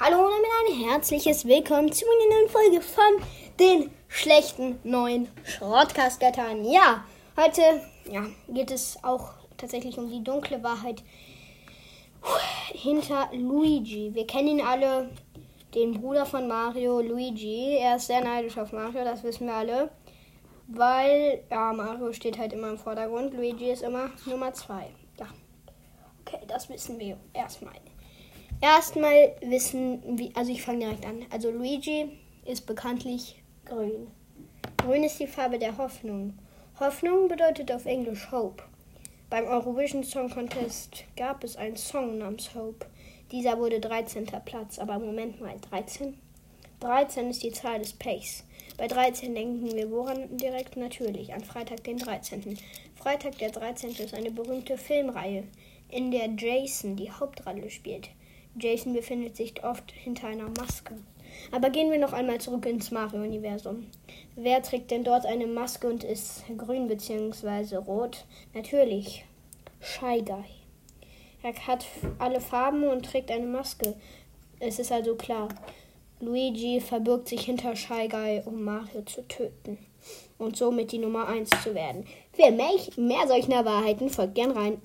Hallo und damit ein herzliches Willkommen zu einer neuen Folge von den schlechten neuen Schrottkaskatern. Ja, heute ja, geht es auch tatsächlich um die dunkle Wahrheit hinter Luigi. Wir kennen ihn alle, den Bruder von Mario, Luigi. Er ist sehr neidisch auf Mario, das wissen wir alle. Weil, ja, Mario steht halt immer im Vordergrund, Luigi ist immer Nummer zwei. Ja, okay, das wissen wir erstmal. Erstmal wissen, wie, also ich fange direkt an. Also Luigi ist bekanntlich grün. Grün ist die Farbe der Hoffnung. Hoffnung bedeutet auf Englisch Hope. Beim Eurovision Song Contest gab es einen Song namens Hope. Dieser wurde 13. Platz, aber Moment mal, 13? 13 ist die Zahl des Pechs. Bei 13 denken wir woran direkt? Natürlich an Freitag den 13. Freitag der 13. ist eine berühmte Filmreihe, in der Jason die Hauptrolle spielt. Jason befindet sich oft hinter einer Maske. Aber gehen wir noch einmal zurück ins Mario-Universum. Wer trägt denn dort eine Maske und ist grün bzw. rot? Natürlich Shy Guy. Er hat alle Farben und trägt eine Maske. Es ist also klar, Luigi verbirgt sich hinter Shy Guy, um Mario zu töten und somit die Nummer 1 zu werden. Mehr, mehr solcher Wahrheiten folgt gern rein.